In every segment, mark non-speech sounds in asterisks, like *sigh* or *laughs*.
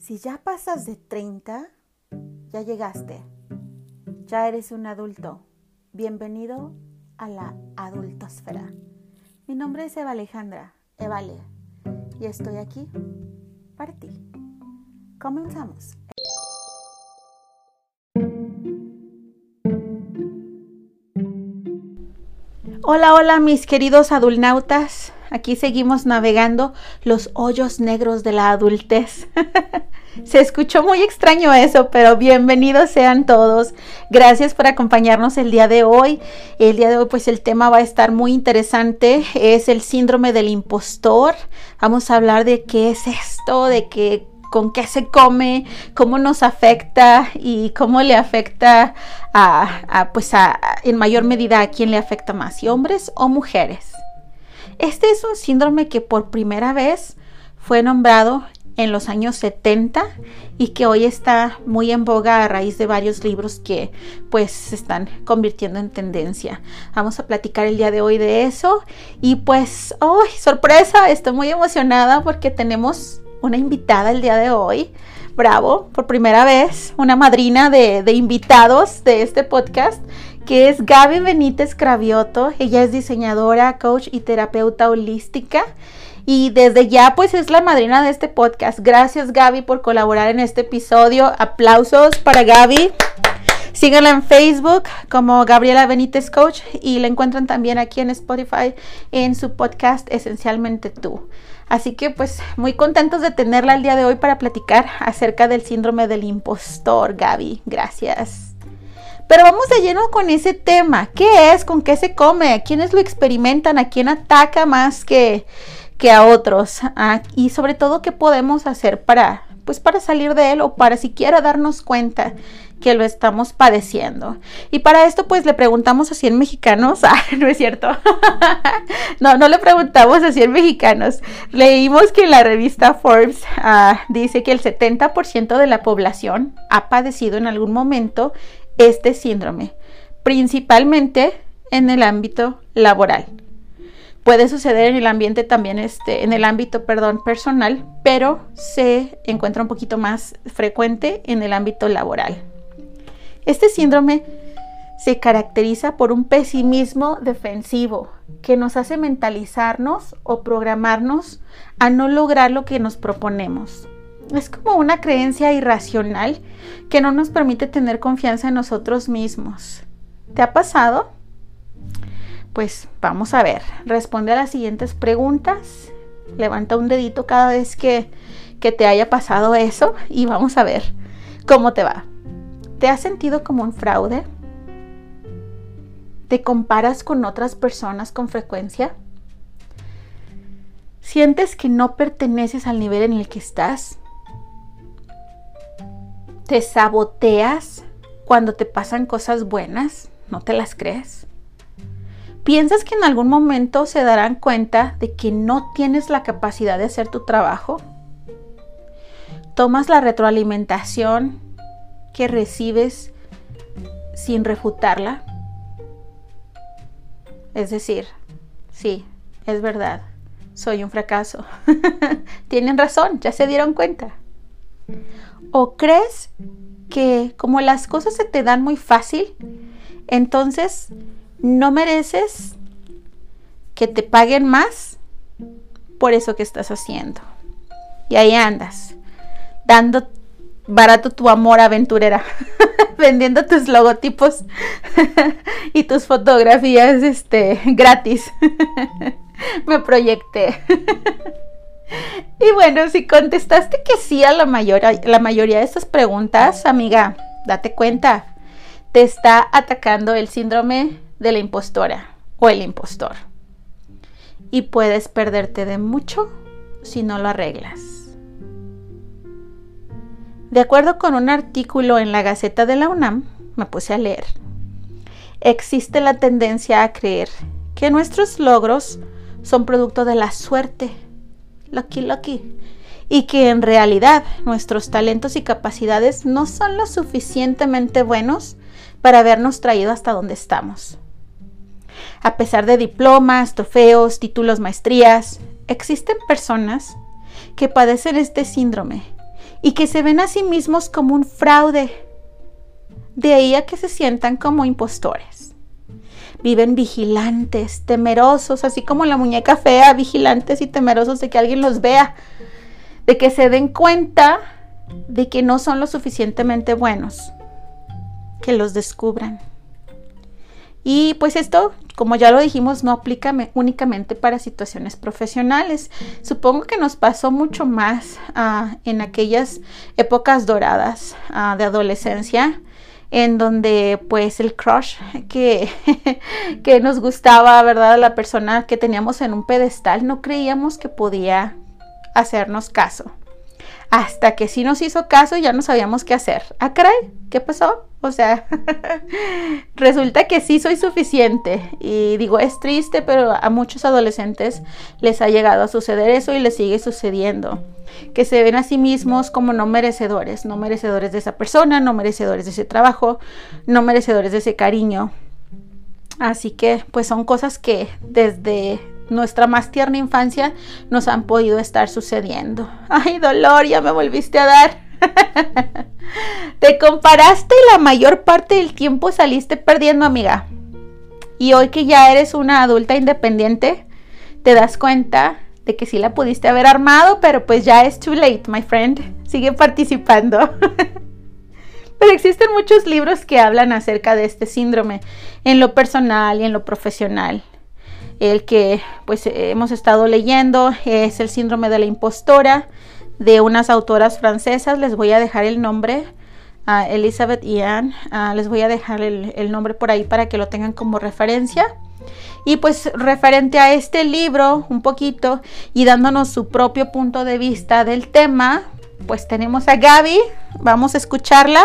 Si ya pasas de 30, ya llegaste. Ya eres un adulto. Bienvenido a la adultosfera. Mi nombre es Eva Alejandra, Evale, y estoy aquí para ti. Comenzamos. Hola, hola mis queridos adulnautas. Aquí seguimos navegando los hoyos negros de la adultez. *laughs* Se escuchó muy extraño eso, pero bienvenidos sean todos. Gracias por acompañarnos el día de hoy. El día de hoy pues el tema va a estar muy interesante. Es el síndrome del impostor. Vamos a hablar de qué es esto, de qué con qué se come, cómo nos afecta y cómo le afecta a, pues a, en mayor medida a quién le afecta más, si hombres o mujeres. Este es un síndrome que por primera vez fue nombrado en los años 70 y que hoy está muy en boga a raíz de varios libros que pues se están convirtiendo en tendencia. Vamos a platicar el día de hoy de eso y pues, ¡oh, sorpresa! Estoy muy emocionada porque tenemos una invitada el día de hoy. Bravo, por primera vez, una madrina de, de invitados de este podcast que es Gaby Benítez Cravioto. Ella es diseñadora, coach y terapeuta holística. Y desde ya, pues es la madrina de este podcast. Gracias, Gaby, por colaborar en este episodio. Aplausos para Gaby. Síganla en Facebook como Gabriela Benítez Coach y la encuentran también aquí en Spotify en su podcast Esencialmente tú. Así que pues muy contentos de tenerla el día de hoy para platicar acerca del síndrome del impostor, Gaby. Gracias. Pero vamos de lleno con ese tema. ¿Qué es? ¿Con qué se come? ¿A quiénes lo experimentan? ¿A quién ataca más que, que a otros? Ah, y sobre todo, ¿qué podemos hacer para, pues para salir de él o para siquiera darnos cuenta que lo estamos padeciendo. Y para esto pues le preguntamos a 100 mexicanos, *laughs* ah, no es cierto, *laughs* no, no le preguntamos a 100 mexicanos, leímos que la revista Forbes ah, dice que el 70% de la población ha padecido en algún momento este síndrome, principalmente en el ámbito laboral. Puede suceder en el ambiente también, este, en el ámbito, perdón, personal, pero se encuentra un poquito más frecuente en el ámbito laboral. Este síndrome se caracteriza por un pesimismo defensivo que nos hace mentalizarnos o programarnos a no lograr lo que nos proponemos es como una creencia irracional que no nos permite tener confianza en nosotros mismos. ¿Te ha pasado? Pues vamos a ver. Responde a las siguientes preguntas. Levanta un dedito cada vez que, que te haya pasado eso y vamos a ver cómo te va. ¿Te has sentido como un fraude? ¿Te comparas con otras personas con frecuencia? ¿Sientes que no perteneces al nivel en el que estás? te saboteas cuando te pasan cosas buenas, no te las crees. ¿Piensas que en algún momento se darán cuenta de que no tienes la capacidad de hacer tu trabajo? ¿Tomas la retroalimentación que recibes sin refutarla? Es decir, sí, es verdad, soy un fracaso. *laughs* Tienen razón, ya se dieron cuenta. ¿O crees que como las cosas se te dan muy fácil, entonces no mereces que te paguen más por eso que estás haciendo? Y ahí andas, dando barato tu amor aventurera, *laughs* vendiendo tus logotipos *laughs* y tus fotografías este, gratis. *laughs* Me proyecté. Y bueno, si contestaste que sí a la, la mayoría de estas preguntas, amiga, date cuenta, te está atacando el síndrome de la impostora o el impostor. Y puedes perderte de mucho si no lo arreglas. De acuerdo con un artículo en la Gaceta de la UNAM, me puse a leer, existe la tendencia a creer que nuestros logros son producto de la suerte lucky, lucky. Y que en realidad nuestros talentos y capacidades no son lo suficientemente buenos para habernos traído hasta donde estamos. A pesar de diplomas, trofeos, títulos, maestrías, existen personas que padecen este síndrome y que se ven a sí mismos como un fraude. De ahí a que se sientan como impostores. Viven vigilantes, temerosos, así como la muñeca fea, vigilantes y temerosos de que alguien los vea, de que se den cuenta de que no son lo suficientemente buenos, que los descubran. Y pues esto, como ya lo dijimos, no aplica únicamente para situaciones profesionales. Supongo que nos pasó mucho más ah, en aquellas épocas doradas ah, de adolescencia, en donde pues el crush que, *laughs* que nos gustaba, ¿verdad? La persona que teníamos en un pedestal, no creíamos que podía hacernos caso. Hasta que sí nos hizo caso y ya no sabíamos qué hacer. Ah, caray, ¿qué pasó? O sea, *laughs* resulta que sí soy suficiente. Y digo, es triste, pero a muchos adolescentes les ha llegado a suceder eso y les sigue sucediendo. Que se ven a sí mismos como no merecedores, no merecedores de esa persona, no merecedores de ese trabajo, no merecedores de ese cariño. Así que, pues son cosas que desde nuestra más tierna infancia nos han podido estar sucediendo. *laughs* Ay, dolor, ya me volviste a dar. *laughs* Te comparaste y la mayor parte del tiempo saliste perdiendo, amiga. Y hoy que ya eres una adulta independiente, te das cuenta de que sí la pudiste haber armado, pero pues ya es too late, my friend. Sigue participando. *laughs* pero existen muchos libros que hablan acerca de este síndrome en lo personal y en lo profesional. El que pues hemos estado leyendo es el síndrome de la impostora de unas autoras francesas. Les voy a dejar el nombre. a Elizabeth y Anne. les voy a dejar el, nombre por ahí para que lo tengan como referencia. Y pues referente a este libro un poquito y dándonos su propio punto de vista del tema, pues tenemos a Gaby, vamos a escucharla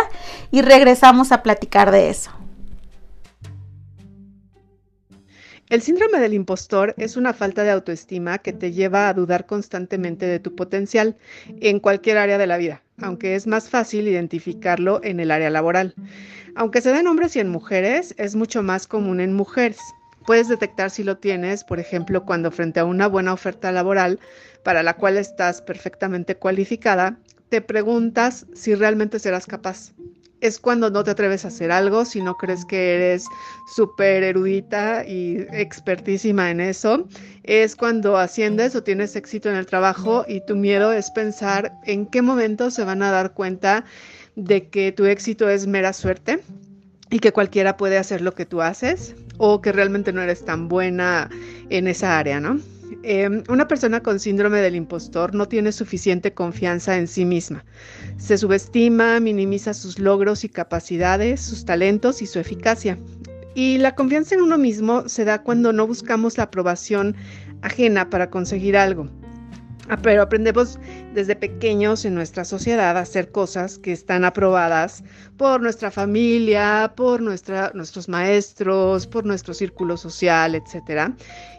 y regresamos a platicar de eso. El síndrome del impostor es una falta de autoestima que te lleva a dudar constantemente de tu potencial en cualquier área de la vida, aunque es más fácil identificarlo en el área laboral. Aunque se da en hombres y en mujeres, es mucho más común en mujeres. Puedes detectar si lo tienes, por ejemplo, cuando frente a una buena oferta laboral para la cual estás perfectamente cualificada, te preguntas si realmente serás capaz es cuando no te atreves a hacer algo, si no crees que eres súper erudita y expertísima en eso. Es cuando asciendes o tienes éxito en el trabajo y tu miedo es pensar en qué momento se van a dar cuenta de que tu éxito es mera suerte y que cualquiera puede hacer lo que tú haces o que realmente no eres tan buena en esa área, ¿no? Em, una persona con síndrome del impostor no tiene suficiente confianza en sí misma. Se subestima, minimiza sus logros y capacidades, sus talentos y su eficacia. Y la confianza en uno mismo se da cuando no buscamos la aprobación ajena para conseguir algo. Ah, pero aprendemos desde pequeños en nuestra sociedad a hacer cosas que están aprobadas por nuestra familia, por nuestra, nuestros maestros, por nuestro círculo social, etc.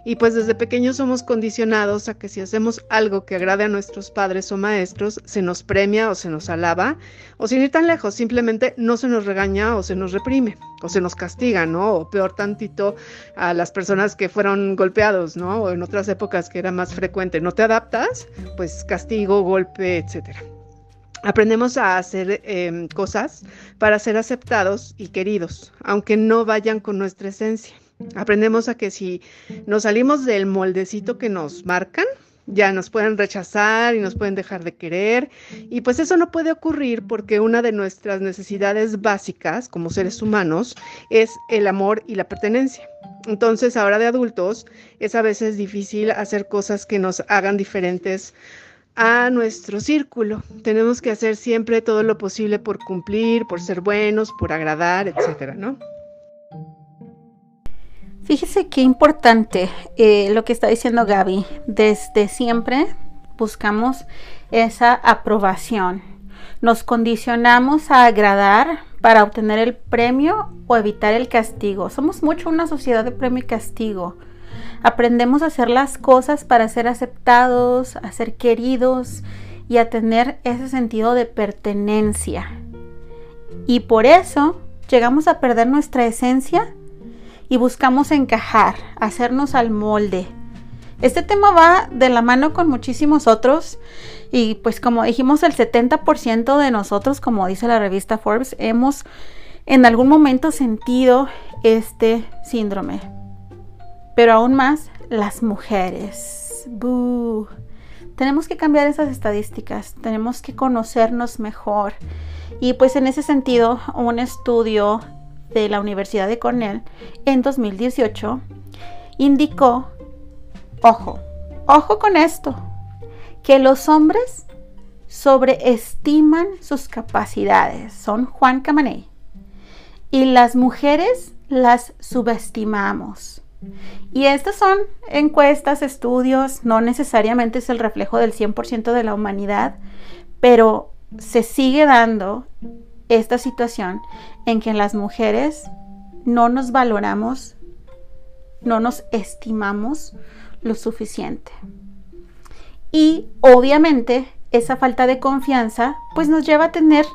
Y pues desde pequeños somos condicionados a que si hacemos algo que agrade a nuestros padres o maestros, se nos premia o se nos alaba, o sin ir tan lejos, simplemente no se nos regaña o se nos reprime, o se nos castiga, ¿no? O peor tantito a las personas que fueron golpeados, ¿no? O en otras épocas que era más frecuente, no te adaptas, pues castigo, golpe, etcétera. Aprendemos a hacer em, cosas para ser aceptados y queridos, aunque no vayan con nuestra esencia. Aprendemos a que si nos salimos del moldecito que nos marcan, ya nos pueden rechazar y nos pueden dejar de querer. Y pues eso no puede ocurrir porque una de nuestras necesidades básicas como seres humanos es el amor y la pertenencia. Entonces ahora de adultos es a veces difícil hacer cosas que nos hagan diferentes a nuestro círculo. Tenemos que hacer siempre todo lo posible por cumplir, por ser buenos, por agradar, etcétera, ¿no? Fíjese qué importante eh, lo que está diciendo Gaby. Desde siempre buscamos esa aprobación. Nos condicionamos a agradar para obtener el premio o evitar el castigo. Somos mucho una sociedad de premio y castigo. Aprendemos a hacer las cosas para ser aceptados, a ser queridos y a tener ese sentido de pertenencia. Y por eso llegamos a perder nuestra esencia y buscamos encajar, hacernos al molde. Este tema va de la mano con muchísimos otros y pues como dijimos el 70% de nosotros, como dice la revista Forbes, hemos en algún momento sentido este síndrome. Pero aún más las mujeres. Tenemos que cambiar esas estadísticas, tenemos que conocernos mejor. Y pues en ese sentido, un estudio de la Universidad de Cornell en 2018 indicó, ojo, ojo con esto, que los hombres sobreestiman sus capacidades, son Juan Camané, y las mujeres las subestimamos. Y estas son encuestas, estudios, no necesariamente es el reflejo del 100% de la humanidad, pero se sigue dando esta situación en que las mujeres no nos valoramos, no nos estimamos lo suficiente. Y obviamente esa falta de confianza pues nos lleva a tener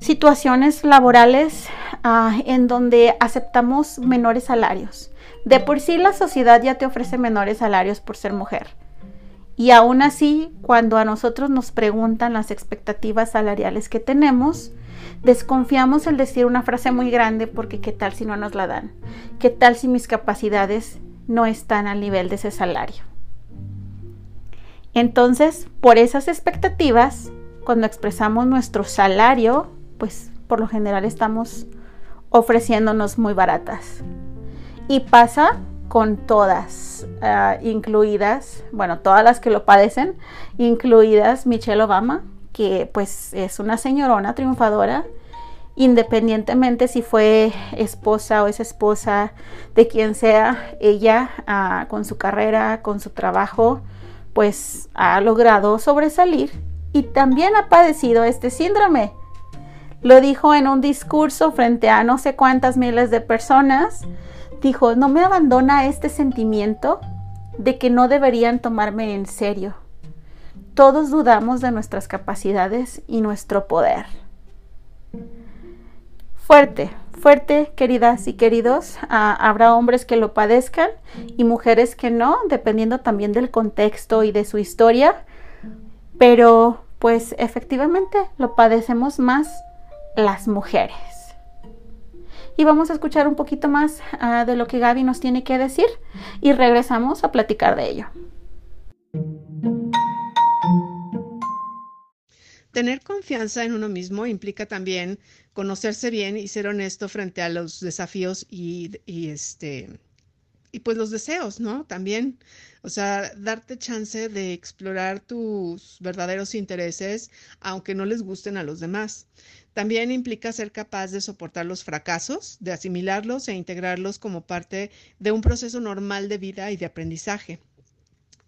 situaciones laborales ah, en donde aceptamos menores salarios. De por sí la sociedad ya te ofrece menores salarios por ser mujer. Y aún así, cuando a nosotros nos preguntan las expectativas salariales que tenemos, desconfiamos el decir una frase muy grande porque qué tal si no nos la dan, qué tal si mis capacidades no están al nivel de ese salario. Entonces, por esas expectativas, cuando expresamos nuestro salario, pues por lo general estamos ofreciéndonos muy baratas. Y pasa con todas, ah, incluidas, bueno, todas las que lo padecen, incluidas Michelle Obama, que pues es una señorona triunfadora, independientemente si fue esposa o es esposa de quien sea, ella ah, con su carrera, con su trabajo, pues ha logrado sobresalir y también ha padecido este síndrome. Lo dijo en un discurso frente a no sé cuántas miles de personas dijo, no me abandona este sentimiento de que no deberían tomarme en serio. Todos dudamos de nuestras capacidades y nuestro poder. Fuerte, fuerte, queridas y queridos. Ah, habrá hombres que lo padezcan y mujeres que no, dependiendo también del contexto y de su historia. Pero pues efectivamente lo padecemos más las mujeres y vamos a escuchar un poquito más ah, de lo que Gaby nos tiene que decir y regresamos a platicar de ello. Tener confianza en uno mismo implica también conocerse bien y ser honesto frente a los desafíos y, y este y pues los deseos, ¿no? También, o sea, darte chance de explorar tus verdaderos intereses, aunque no les gusten a los demás. También implica ser capaz de soportar los fracasos, de asimilarlos e integrarlos como parte de un proceso normal de vida y de aprendizaje.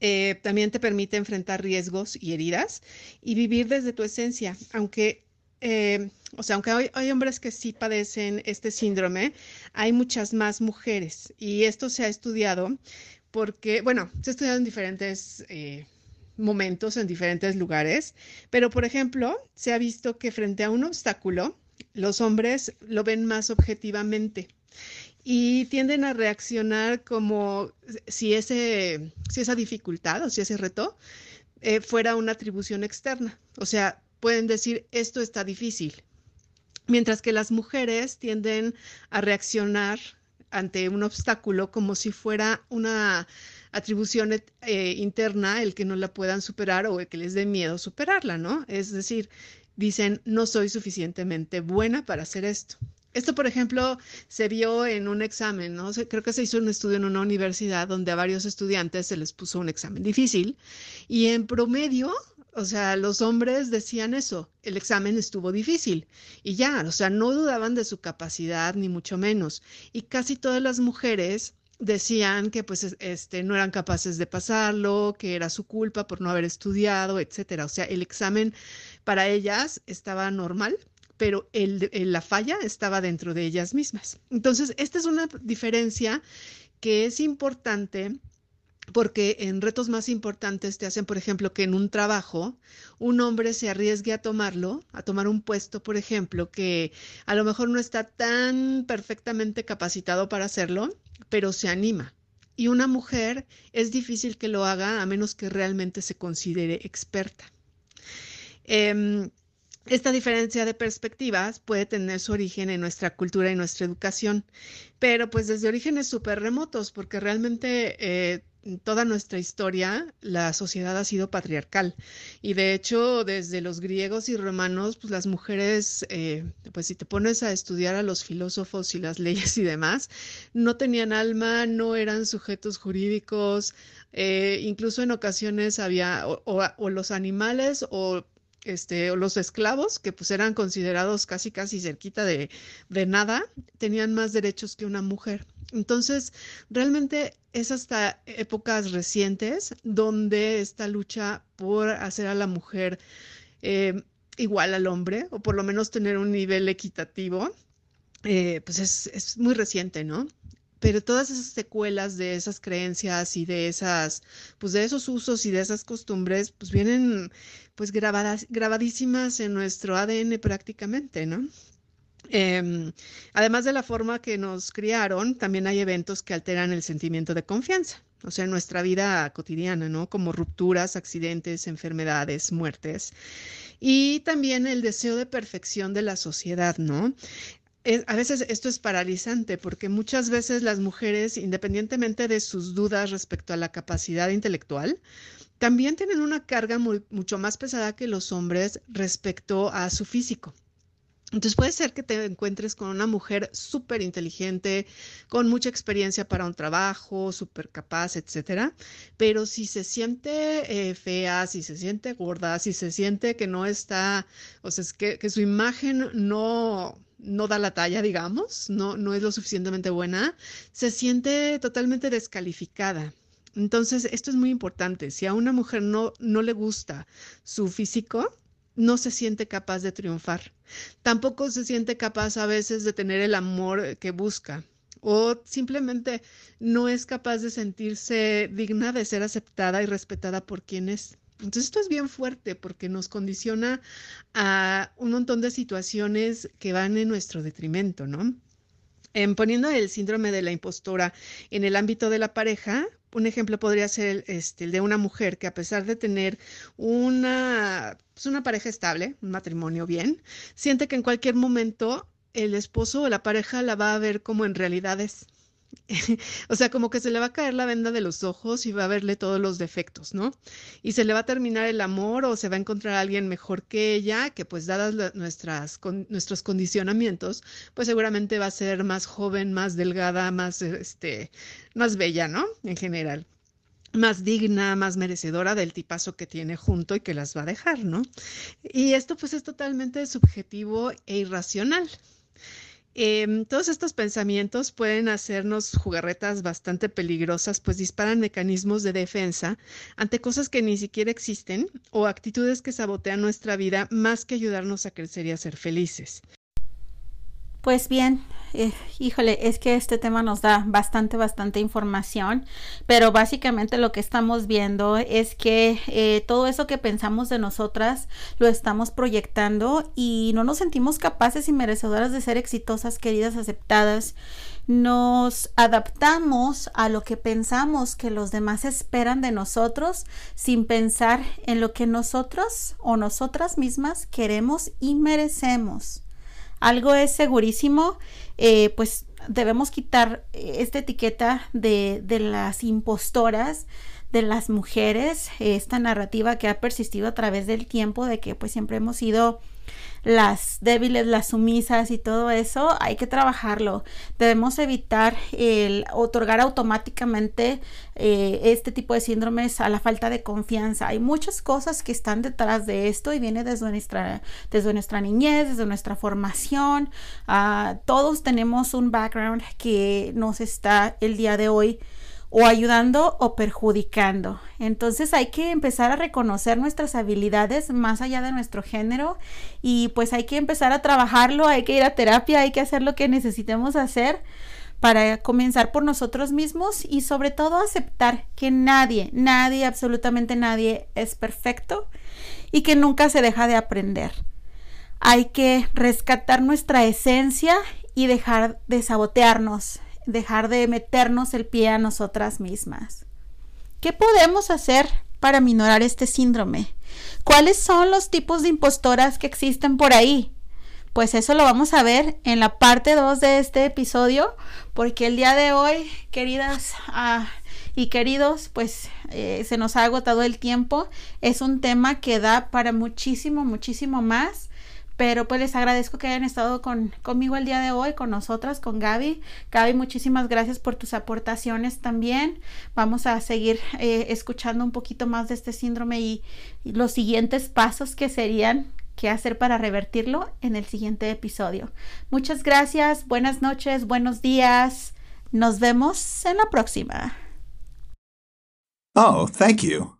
Eh, también te permite enfrentar riesgos y heridas y vivir desde tu esencia, aunque eh, o sea, aunque hay, hombres que sí padecen este síndrome, hay muchas más mujeres y esto se ha estudiado porque, bueno, se ha estudiado en diferentes eh, momentos en diferentes lugares, pero por ejemplo, se ha visto que frente a un obstáculo, los hombres lo ven más objetivamente y tienden a reaccionar como si, ese, si esa dificultad o si ese reto eh, fuera una atribución externa. O sea, pueden decir, esto está difícil. Mientras que las mujeres tienden a reaccionar ante un obstáculo como si fuera una atribución eh, interna el que no la puedan superar o el que les dé miedo superarla, ¿no? Es decir, dicen, no soy suficientemente buena para hacer esto. Esto, por ejemplo, se vio en un examen, ¿no? Creo que se hizo un estudio en una universidad donde a varios estudiantes se les puso un examen difícil y en promedio, o sea, los hombres decían eso, el examen estuvo difícil y ya, o sea, no dudaban de su capacidad ni mucho menos. Y casi todas las mujeres decían que pues este no eran capaces de pasarlo, que era su culpa por no haber estudiado, etcétera. O sea, el examen para ellas estaba normal, pero el, la falla estaba dentro de ellas mismas. Entonces, esta es una diferencia que es importante porque en retos más importantes te hacen, por ejemplo, que en un trabajo un hombre se arriesgue a tomarlo, a tomar un puesto, por ejemplo, que a lo mejor no está tan perfectamente capacitado para hacerlo, pero se anima. y una mujer es difícil que lo haga a menos que realmente se considere experta. Em, esta diferencia de perspectivas puede tener su origen en nuestra cultura y nuestra educación, pero pues desde orígenes súper remotos, porque realmente eh, toda nuestra historia la sociedad ha sido patriarcal. Y de hecho desde los griegos y romanos pues las mujeres eh, pues si te pones a estudiar a los filósofos y las *laughs* leyes y demás no tenían alma no eran sujetos jurídicos eh, incluso en ocasiones había o los animales o este, los esclavos, que pues eran considerados casi casi cerquita de, de nada, tenían más derechos que una mujer. Entonces, realmente es hasta épocas recientes donde esta lucha por hacer a la mujer eh, igual al hombre, o por lo menos tener un nivel equitativo, eh, pues es, es, muy reciente, ¿no? pero todas esas secuelas de esas creencias y de esas, pues de esos usos y de esas costumbres, pues vienen pues grabadas, grabadísimas en nuestro ADN prácticamente, ¿no? Em, además de la forma que nos criaron, también hay eventos que alteran el sentimiento de confianza, o sea, nuestra vida cotidiana, ¿no? Como rupturas, accidentes, enfermedades, muertes. Y también el deseo de perfección de la sociedad, ¿no? a veces esto es paralizante porque muchas veces las mujeres, independientemente de sus dudas respecto a la capacidad intelectual, también tienen una carga mucho más pesada que los hombres respecto a su físico. Entonces puede ser que te encuentres con una mujer súper inteligente, con mucha experiencia para un trabajo, súper capaz, etcétera, pero si se siente eh, fea, si se siente gorda, si se siente que no está, o sea, es que, que su imagen no, no da la talla, digamos, no, no es lo suficientemente buena, se siente totalmente descalificada. Entonces, esto es muy importante. Si a una mujer no, no le gusta su físico, no se siente capaz de triunfar. Tampoco se siente capaz a veces de tener el amor que busca o simplemente no es capaz de sentirse digna de ser aceptada y respetada por quien es. Entonces esto es bien fuerte porque nos condiciona a un montón de situaciones que van en nuestro detrimento, ¿no? En poniendo el síndrome de la impostora en el ámbito de la pareja, un ejemplo podría ser este, el de una mujer que a pesar de tener una, pues una pareja estable, un matrimonio bien, siente que en cualquier momento el esposo o la pareja la va a ver como en realidad es *laughs* o sea, como que se le va a caer la venda de los ojos y va a verle todos los defectos, ¿no? Y se le va a terminar el amor o se va a encontrar a alguien mejor que ella, que pues dadas nuestras, nuestros condicionamientos, pues seguramente va a ser más joven, más delgada, más, este, más bella, ¿no? En general más digna, más merecedora del tipazo que tiene junto y que las va a dejar, ¿no? Y esto pues es totalmente subjetivo e irracional. Em, todos estos pensamientos pueden hacernos jugarretas bastante peligrosas, pues disparan mecanismos de defensa ante cosas que ni siquiera existen o actitudes que sabotean nuestra vida más que ayudarnos a crecer y a ser felices. Pues bien, eh, híjole, es que este tema nos da bastante, bastante información, pero básicamente lo que estamos viendo es que eh, todo eso que pensamos de nosotras lo estamos proyectando y no nos sentimos capaces y merecedoras de ser exitosas, queridas, aceptadas. Nos adaptamos a lo que pensamos que los demás esperan de nosotros sin pensar en lo que nosotros o nosotras mismas queremos y merecemos algo es segurísimo, eh, pues debemos quitar esta etiqueta de, de las impostoras, de las mujeres, esta narrativa que ha persistido a través del tiempo de que pues siempre hemos sido las débiles, las sumisas y todo eso, hay que trabajarlo. Debemos evitar el otorgar automáticamente eh, este tipo de síndromes a la falta de confianza. Hay muchas cosas que están detrás de esto y viene desde nuestra, desde nuestra niñez, desde nuestra formación. Ah, todos tenemos un background que nos está el día de hoy o ayudando o perjudicando. Entonces hay que empezar a reconocer nuestras habilidades más allá de nuestro género y pues hay que empezar a trabajarlo, hay que ir a terapia, hay que hacer lo que necesitemos hacer para comenzar por nosotros mismos y sobre todo aceptar que nadie, nadie, absolutamente nadie es perfecto y que nunca se deja de aprender. Hay que rescatar nuestra esencia y dejar de sabotearnos dejar de meternos el pie a nosotras mismas. ¿Qué podemos hacer para minorar este síndrome? ¿Cuáles son los tipos de impostoras que existen por ahí? Pues eso lo vamos a ver en la parte 2 de este episodio, porque el día de hoy, queridas ah, y queridos, pues eh, se nos ha agotado el tiempo. Es un tema que da para muchísimo, muchísimo más. Pero pues les agradezco que hayan estado con, conmigo el día de hoy, con nosotras, con Gaby. Gaby, muchísimas gracias por tus aportaciones también. Vamos a seguir eh, escuchando un poquito más de este síndrome y, y los siguientes pasos que serían qué hacer para revertirlo en el siguiente episodio. Muchas gracias, buenas noches, buenos días. Nos vemos en la próxima. Oh, thank you.